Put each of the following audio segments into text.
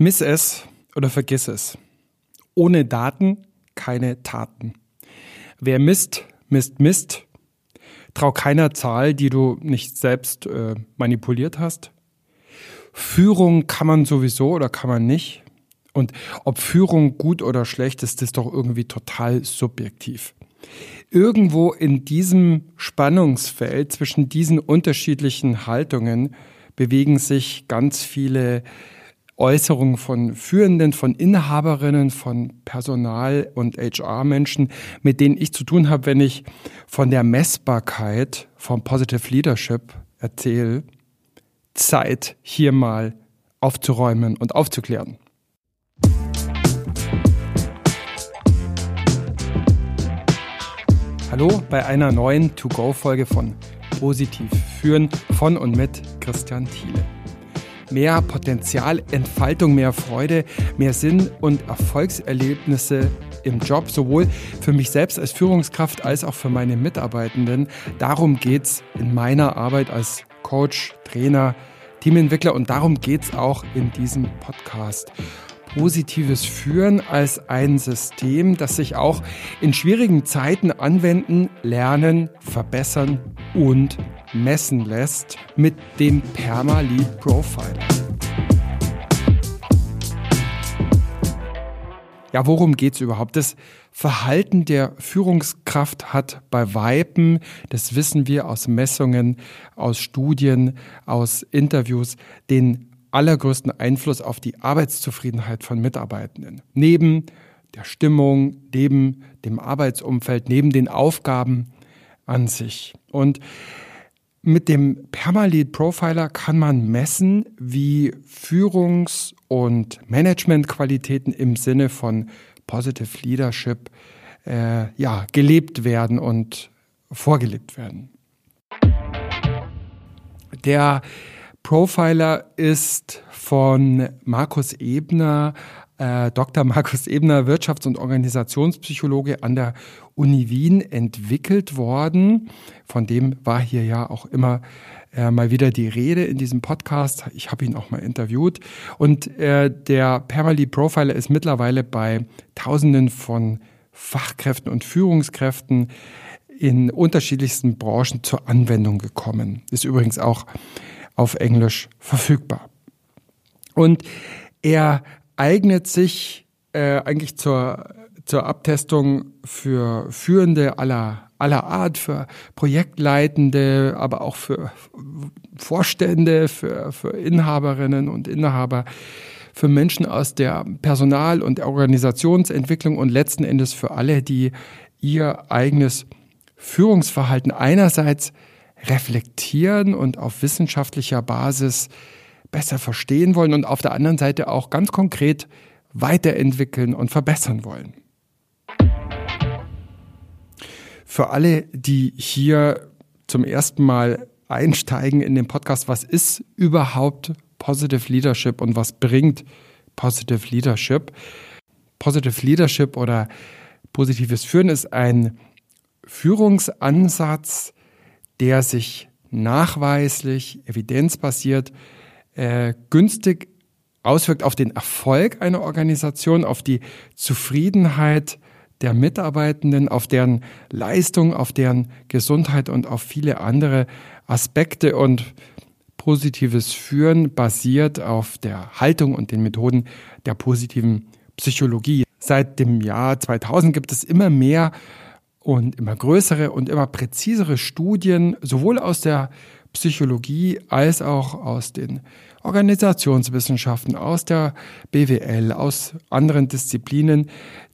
Miss es oder vergiss es. Ohne Daten keine Taten. Wer misst, misst, misst. Trau keiner Zahl, die du nicht selbst äh, manipuliert hast. Führung kann man sowieso oder kann man nicht. Und ob Führung gut oder schlecht ist, ist doch irgendwie total subjektiv. Irgendwo in diesem Spannungsfeld zwischen diesen unterschiedlichen Haltungen bewegen sich ganz viele Äußerungen von Führenden, von Inhaberinnen, von Personal- und HR-Menschen, mit denen ich zu tun habe, wenn ich von der Messbarkeit von Positive Leadership erzähle. Zeit, hier mal aufzuräumen und aufzuklären. Hallo bei einer neuen To-Go-Folge von Positiv führen von und mit Christian Thiele mehr Potenzialentfaltung, mehr Freude, mehr Sinn und Erfolgserlebnisse im Job, sowohl für mich selbst als Führungskraft als auch für meine Mitarbeitenden. Darum geht es in meiner Arbeit als Coach, Trainer, Teamentwickler und darum geht es auch in diesem Podcast positives Führen als ein System, das sich auch in schwierigen Zeiten anwenden, lernen, verbessern und messen lässt mit dem Perma-Lead Profiler. Ja, worum geht's überhaupt? Das Verhalten der Führungskraft hat bei Weipen, das wissen wir aus Messungen, aus Studien, aus Interviews, den allergrößten Einfluss auf die Arbeitszufriedenheit von Mitarbeitenden. Neben der Stimmung, neben dem Arbeitsumfeld, neben den Aufgaben an sich. Und mit dem Permalead Profiler kann man messen, wie Führungs- und Managementqualitäten im Sinne von Positive Leadership äh, ja, gelebt werden und vorgelebt werden. Der Profiler ist von Markus Ebner, äh, Dr. Markus Ebner, Wirtschafts- und Organisationspsychologe an der Uni Wien entwickelt worden. Von dem war hier ja auch immer äh, mal wieder die Rede in diesem Podcast. Ich habe ihn auch mal interviewt. Und äh, der Permally Profiler ist mittlerweile bei Tausenden von Fachkräften und Führungskräften in unterschiedlichsten Branchen zur Anwendung gekommen. Ist übrigens auch auf Englisch verfügbar. Und er eignet sich äh, eigentlich zur, zur Abtestung für Führende aller, aller Art, für Projektleitende, aber auch für Vorstände, für, für Inhaberinnen und Inhaber, für Menschen aus der Personal- und Organisationsentwicklung und letzten Endes für alle, die ihr eigenes Führungsverhalten einerseits reflektieren und auf wissenschaftlicher Basis besser verstehen wollen und auf der anderen Seite auch ganz konkret weiterentwickeln und verbessern wollen. Für alle, die hier zum ersten Mal einsteigen in den Podcast, was ist überhaupt Positive Leadership und was bringt Positive Leadership? Positive Leadership oder positives Führen ist ein Führungsansatz, der sich nachweislich, evidenzbasiert, äh, günstig auswirkt auf den Erfolg einer Organisation, auf die Zufriedenheit der Mitarbeitenden, auf deren Leistung, auf deren Gesundheit und auf viele andere Aspekte und positives Führen basiert auf der Haltung und den Methoden der positiven Psychologie. Seit dem Jahr 2000 gibt es immer mehr und immer größere und immer präzisere Studien, sowohl aus der Psychologie als auch aus den Organisationswissenschaften, aus der BWL, aus anderen Disziplinen,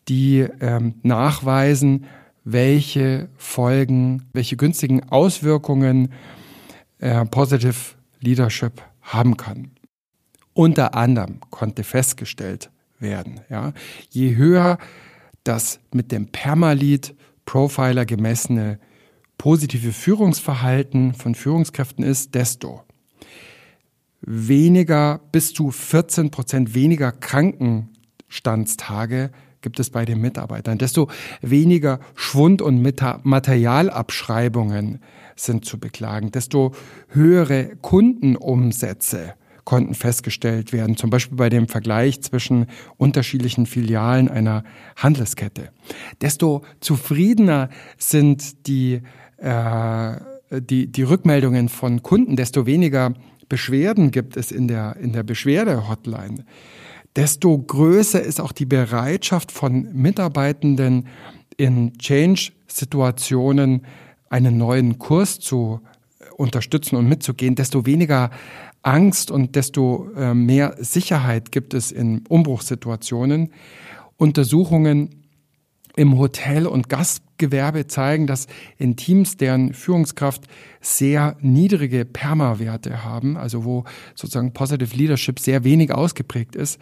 die ähm, nachweisen, welche Folgen, welche günstigen Auswirkungen äh, Positive Leadership haben kann. Unter anderem konnte festgestellt werden, ja, je höher das mit dem Permalit Profiler gemessene positive Führungsverhalten von Führungskräften ist, desto weniger bis zu 14 Prozent weniger Krankenstandstage gibt es bei den Mitarbeitern, desto weniger Schwund- und Materialabschreibungen sind zu beklagen, desto höhere Kundenumsätze konnten festgestellt werden, zum Beispiel bei dem Vergleich zwischen unterschiedlichen Filialen einer Handelskette. Desto zufriedener sind die, die, die Rückmeldungen von Kunden, desto weniger Beschwerden gibt es in der, in der Beschwerde-Hotline, desto größer ist auch die Bereitschaft von Mitarbeitenden in Change-Situationen einen neuen Kurs zu unterstützen und mitzugehen, desto weniger Angst und desto äh, mehr Sicherheit gibt es in Umbruchssituationen. Untersuchungen im Hotel- und Gastgewerbe zeigen, dass in Teams, deren Führungskraft sehr niedrige Perma-Werte haben, also wo sozusagen Positive Leadership sehr wenig ausgeprägt ist,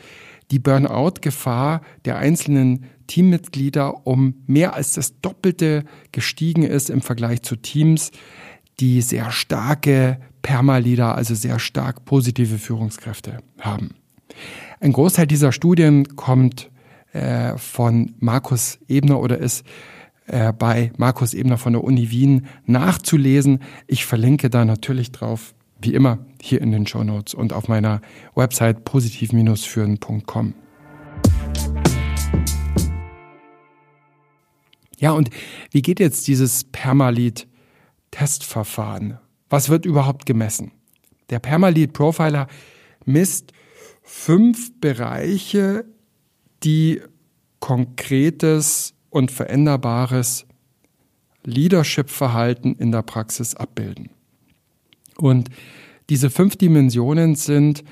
die Burnout-Gefahr der einzelnen Teammitglieder um mehr als das Doppelte gestiegen ist im Vergleich zu Teams, die sehr starke Perma-Leader, also sehr stark positive Führungskräfte haben. Ein Großteil dieser Studien kommt äh, von Markus Ebner oder ist äh, bei Markus Ebner von der Uni Wien nachzulesen. Ich verlinke da natürlich drauf, wie immer, hier in den Show Notes und auf meiner Website positiv-führen.com. Ja, und wie geht jetzt dieses Permalit-Testverfahren? Was wird überhaupt gemessen? Der Permalit Profiler misst fünf Bereiche die konkretes und veränderbares Leadership-Verhalten in der Praxis abbilden. Und diese fünf Dimensionen sind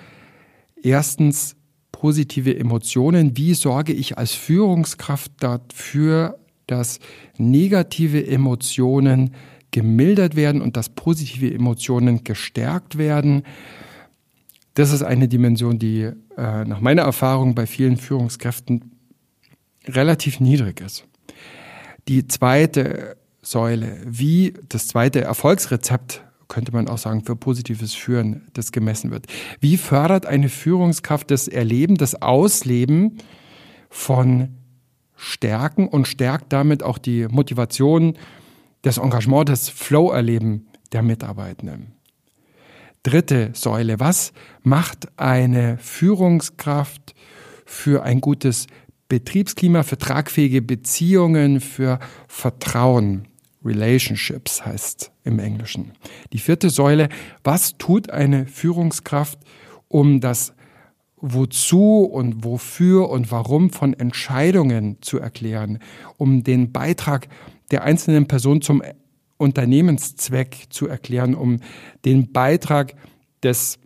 erstens positive Emotionen. Wie sorge ich als Führungskraft dafür, dass negative Emotionen gemildert werden und dass positive Emotionen gestärkt werden? Das ist eine Dimension, die äh, nach meiner Erfahrung bei vielen Führungskräften relativ niedrig ist. Die zweite Säule, wie das zweite Erfolgsrezept, könnte man auch sagen, für positives Führen, das gemessen wird. Wie fördert eine Führungskraft das Erleben, das Ausleben von Stärken und stärkt damit auch die Motivation, das Engagement, das Flow-Erleben der Mitarbeitenden? Dritte Säule. Was macht eine Führungskraft für ein gutes Betriebsklima, für tragfähige Beziehungen, für Vertrauen? Relationships heißt im Englischen. Die vierte Säule. Was tut eine Führungskraft, um das Wozu und wofür und warum von Entscheidungen zu erklären, um den Beitrag der einzelnen Person zum Unternehmenszweck zu erklären, um den Beitrag des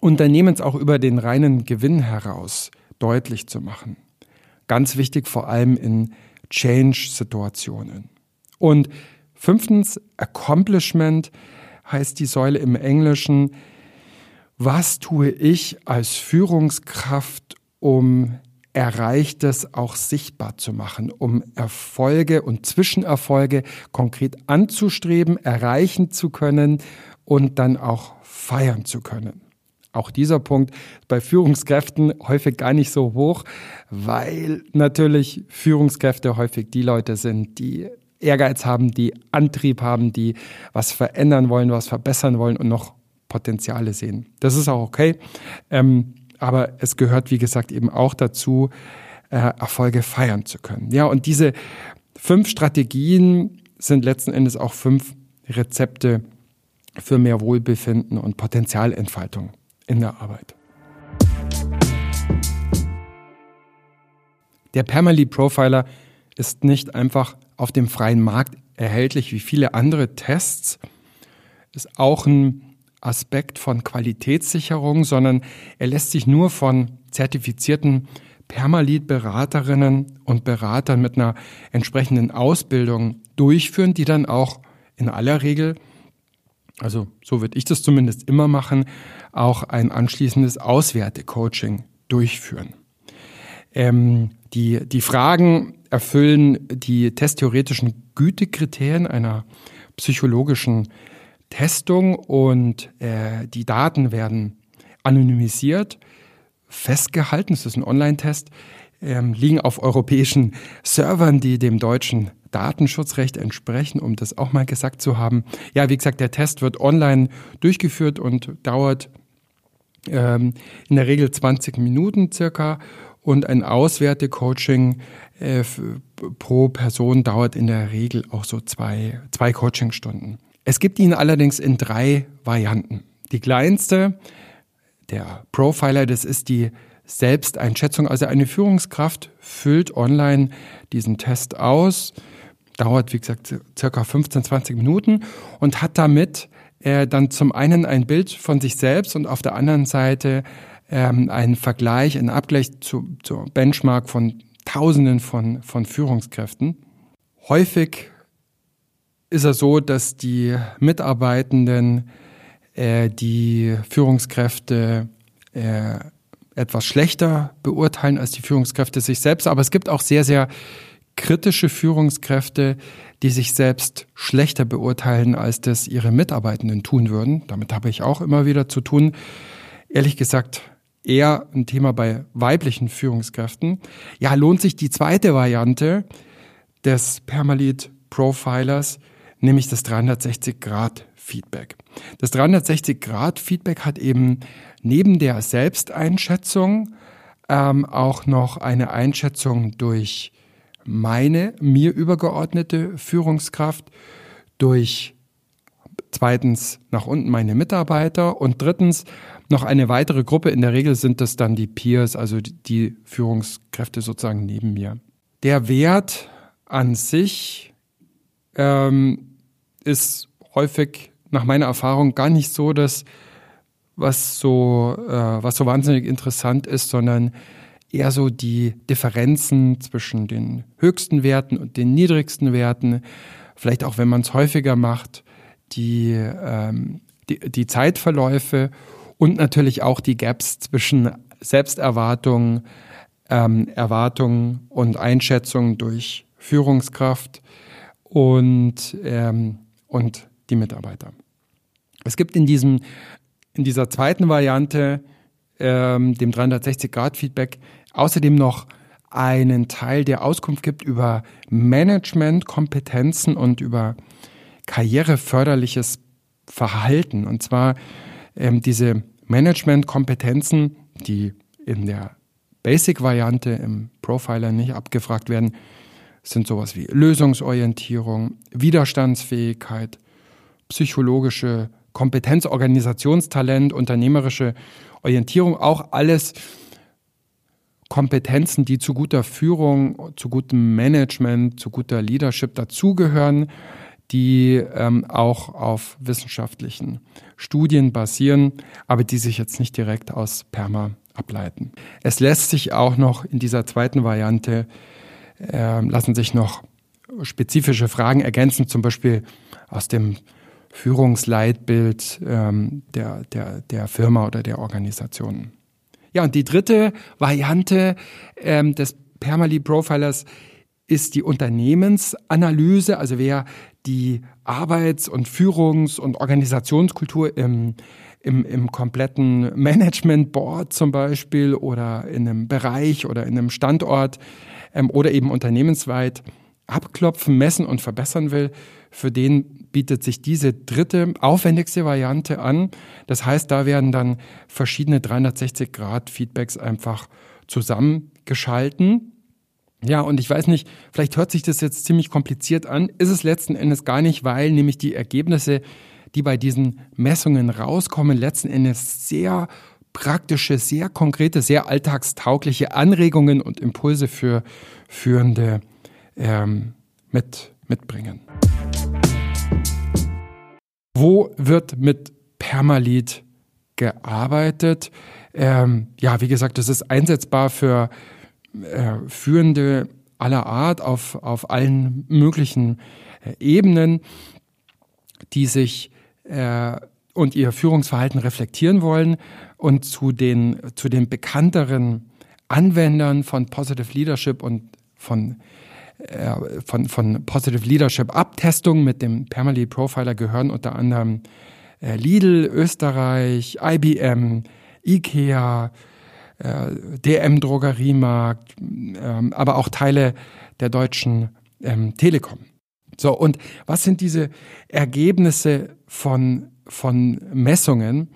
Unternehmens auch über den reinen Gewinn heraus deutlich zu machen. Ganz wichtig vor allem in Change-Situationen. Und fünftens, Accomplishment heißt die Säule im Englischen, was tue ich als Führungskraft, um Erreichtes auch sichtbar zu machen, um Erfolge und Zwischenerfolge konkret anzustreben, erreichen zu können und dann auch feiern zu können. Auch dieser Punkt bei Führungskräften häufig gar nicht so hoch, weil natürlich Führungskräfte häufig die Leute sind, die Ehrgeiz haben, die Antrieb haben, die was verändern wollen, was verbessern wollen und noch Potenziale sehen. Das ist auch okay. Ähm, aber es gehört, wie gesagt, eben auch dazu, äh, Erfolge feiern zu können. Ja, und diese fünf Strategien sind letzten Endes auch fünf Rezepte für mehr Wohlbefinden und Potenzialentfaltung in der Arbeit. Der Permalee Profiler ist nicht einfach auf dem freien Markt erhältlich wie viele andere Tests, ist auch ein Aspekt von Qualitätssicherung, sondern er lässt sich nur von zertifizierten Permalit-Beraterinnen und Beratern mit einer entsprechenden Ausbildung durchführen, die dann auch in aller Regel, also so würde ich das zumindest immer machen, auch ein anschließendes Auswertecoaching durchführen. Ähm, die, die Fragen erfüllen die testtheoretischen Gütekriterien einer psychologischen Testung und äh, die Daten werden anonymisiert, festgehalten, es ist ein Online-Test, ähm, liegen auf europäischen Servern, die dem deutschen Datenschutzrecht entsprechen, um das auch mal gesagt zu haben. Ja, wie gesagt, der Test wird online durchgeführt und dauert ähm, in der Regel 20 Minuten circa und ein Auswertecoaching äh, pro Person dauert in der Regel auch so zwei, zwei Coachingstunden. Es gibt ihn allerdings in drei Varianten. Die kleinste, der Profiler, das ist die Selbsteinschätzung. Also eine Führungskraft füllt online diesen Test aus, dauert wie gesagt circa 15, 20 Minuten und hat damit äh, dann zum einen ein Bild von sich selbst und auf der anderen Seite ähm, einen Vergleich, einen Abgleich zu, zu Benchmark von Tausenden von, von Führungskräften. Häufig ist es so, dass die Mitarbeitenden äh, die Führungskräfte äh, etwas schlechter beurteilen als die Führungskräfte sich selbst. Aber es gibt auch sehr, sehr kritische Führungskräfte, die sich selbst schlechter beurteilen, als das ihre Mitarbeitenden tun würden. Damit habe ich auch immer wieder zu tun. Ehrlich gesagt, eher ein Thema bei weiblichen Führungskräften. Ja, lohnt sich die zweite Variante des Permalit Profilers, nämlich das 360 Grad Feedback. Das 360 Grad Feedback hat eben neben der Selbsteinschätzung ähm, auch noch eine Einschätzung durch meine mir übergeordnete Führungskraft, durch zweitens nach unten meine Mitarbeiter und drittens noch eine weitere Gruppe. In der Regel sind das dann die Peers, also die Führungskräfte sozusagen neben mir. Der Wert an sich ähm, ist häufig nach meiner Erfahrung gar nicht so das, was so, äh, was so wahnsinnig interessant ist, sondern eher so die Differenzen zwischen den höchsten Werten und den niedrigsten Werten. Vielleicht auch, wenn man es häufiger macht, die, ähm, die, die Zeitverläufe und natürlich auch die Gaps zwischen Selbsterwartung, ähm, Erwartung und Einschätzung durch Führungskraft und, ähm, und die Mitarbeiter. Es gibt in diesem, in dieser zweiten Variante, ähm, dem 360-Grad-Feedback, außerdem noch einen Teil, der Auskunft gibt über Managementkompetenzen und über karriereförderliches Verhalten. Und zwar ähm, diese Managementkompetenzen, die in der Basic-Variante im Profiler nicht abgefragt werden, sind sowas wie Lösungsorientierung, Widerstandsfähigkeit, psychologische Kompetenz, Organisationstalent, unternehmerische Orientierung, auch alles Kompetenzen, die zu guter Führung, zu gutem Management, zu guter Leadership dazugehören, die ähm, auch auf wissenschaftlichen Studien basieren, aber die sich jetzt nicht direkt aus Perma ableiten. Es lässt sich auch noch in dieser zweiten Variante, äh, lassen sich noch spezifische Fragen ergänzen, zum Beispiel aus dem Führungsleitbild ähm, der, der, der Firma oder der Organisation. Ja, und die dritte Variante ähm, des Permali Profilers ist die Unternehmensanalyse, also wer die Arbeits- und Führungs- und Organisationskultur im, im, im kompletten Management Board zum Beispiel oder in einem Bereich oder in einem Standort ähm, oder eben unternehmensweit abklopfen, messen und verbessern will, für den bietet sich diese dritte, aufwendigste Variante an. Das heißt, da werden dann verschiedene 360-Grad-Feedbacks einfach zusammengeschalten. Ja, und ich weiß nicht, vielleicht hört sich das jetzt ziemlich kompliziert an, ist es letzten Endes gar nicht, weil nämlich die Ergebnisse, die bei diesen Messungen rauskommen, letzten Endes sehr praktische, sehr konkrete, sehr alltagstaugliche Anregungen und Impulse für Führende ähm, mit, mitbringen. Wo wird mit Permalit gearbeitet? Ähm, ja, wie gesagt, das ist einsetzbar für äh, Führende aller Art auf, auf allen möglichen äh, Ebenen, die sich äh, und ihr Führungsverhalten reflektieren wollen und zu den, zu den bekannteren Anwendern von Positive Leadership und von äh, von, von Positive Leadership Abtestung mit dem Permalee Profiler gehören unter anderem äh, Lidl, Österreich, IBM, IKEA, äh, DM Drogeriemarkt, ähm, aber auch Teile der deutschen ähm, Telekom. So, und was sind diese Ergebnisse von, von Messungen?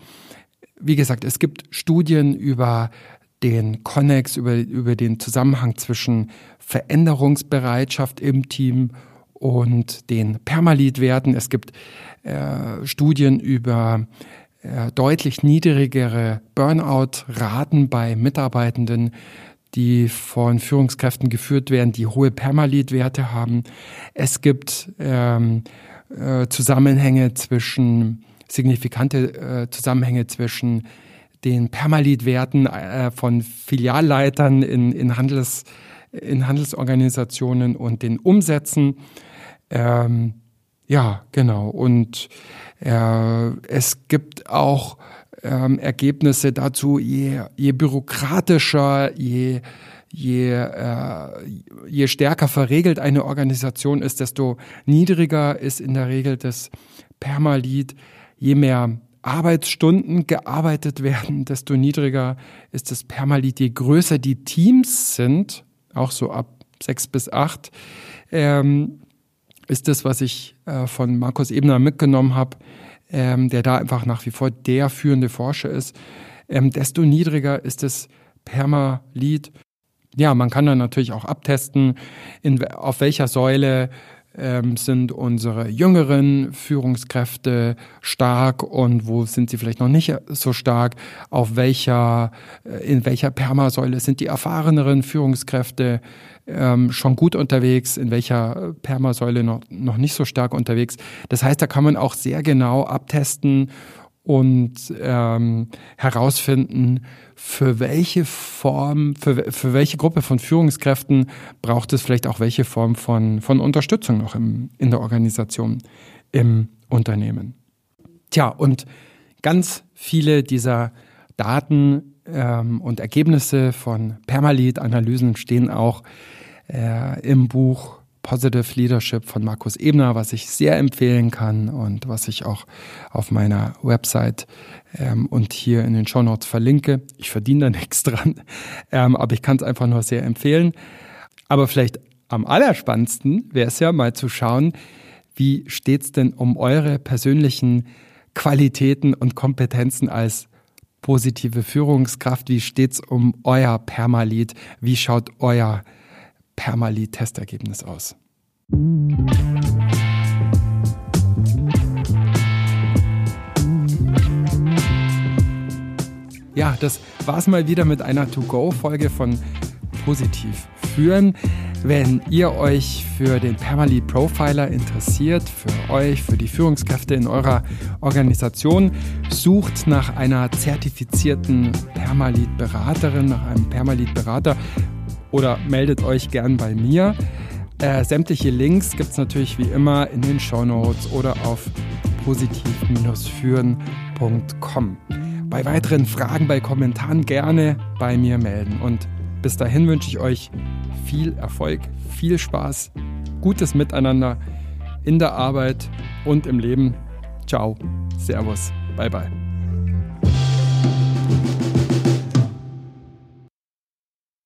Wie gesagt, es gibt Studien über den Connex, über, über den Zusammenhang zwischen Veränderungsbereitschaft im Team und den Permalit-Werten. Es gibt äh, Studien über äh, deutlich niedrigere Burnout-Raten bei Mitarbeitenden, die von Führungskräften geführt werden, die hohe Permalit-Werte haben. Es gibt ähm, äh, Zusammenhänge zwischen, signifikante äh, Zusammenhänge zwischen den Permalit-Werten äh, von Filialleitern in, in, Handels, in Handelsorganisationen und den Umsätzen. Ähm, ja, genau. Und äh, es gibt auch ähm, Ergebnisse dazu, je, je bürokratischer, je, je, äh, je stärker verregelt eine Organisation ist, desto niedriger ist in der Regel das Permalit. Je mehr Arbeitsstunden gearbeitet werden, desto niedriger ist das Permalit. Je größer die Teams sind, auch so ab sechs bis acht, ähm, ist das, was ich äh, von Markus Ebner mitgenommen habe, ähm, der da einfach nach wie vor der führende Forscher ist, ähm, desto niedriger ist das Permalit. Ja, man kann dann natürlich auch abtesten, in, auf welcher Säule ähm, sind unsere jüngeren Führungskräfte stark und wo sind sie vielleicht noch nicht so stark, auf welcher, äh, in welcher Permasäule sind die erfahreneren Führungskräfte ähm, schon gut unterwegs, in welcher Permasäule noch, noch nicht so stark unterwegs. Das heißt, da kann man auch sehr genau abtesten und ähm, herausfinden, für welche Form, für, für welche Gruppe von Führungskräften braucht es vielleicht auch welche Form von, von Unterstützung noch im, in der Organisation, im Unternehmen. Tja, und ganz viele dieser Daten ähm, und Ergebnisse von Permalit-Analysen stehen auch äh, im Buch Positive Leadership von Markus Ebner, was ich sehr empfehlen kann und was ich auch auf meiner Website ähm, und hier in den Show Notes verlinke. Ich verdiene da nichts dran, ähm, aber ich kann es einfach nur sehr empfehlen. Aber vielleicht am allerspannendsten wäre es ja mal zu schauen, wie steht es denn um eure persönlichen Qualitäten und Kompetenzen als positive Führungskraft? Wie steht es um euer Permalit? Wie schaut euer Permali-Testergebnis aus. Ja, das war's mal wieder mit einer To-Go-Folge von Positiv führen. Wenn ihr euch für den Permalit Profiler interessiert, für euch, für die Führungskräfte in eurer Organisation, sucht nach einer zertifizierten Permalit Beraterin, nach einem Permalit Berater, oder meldet euch gern bei mir. Äh, sämtliche Links gibt es natürlich wie immer in den Show Notes oder auf positiv-führen.com. Bei weiteren Fragen, bei Kommentaren gerne bei mir melden. Und bis dahin wünsche ich euch viel Erfolg, viel Spaß, gutes Miteinander in der Arbeit und im Leben. Ciao, Servus, bye bye.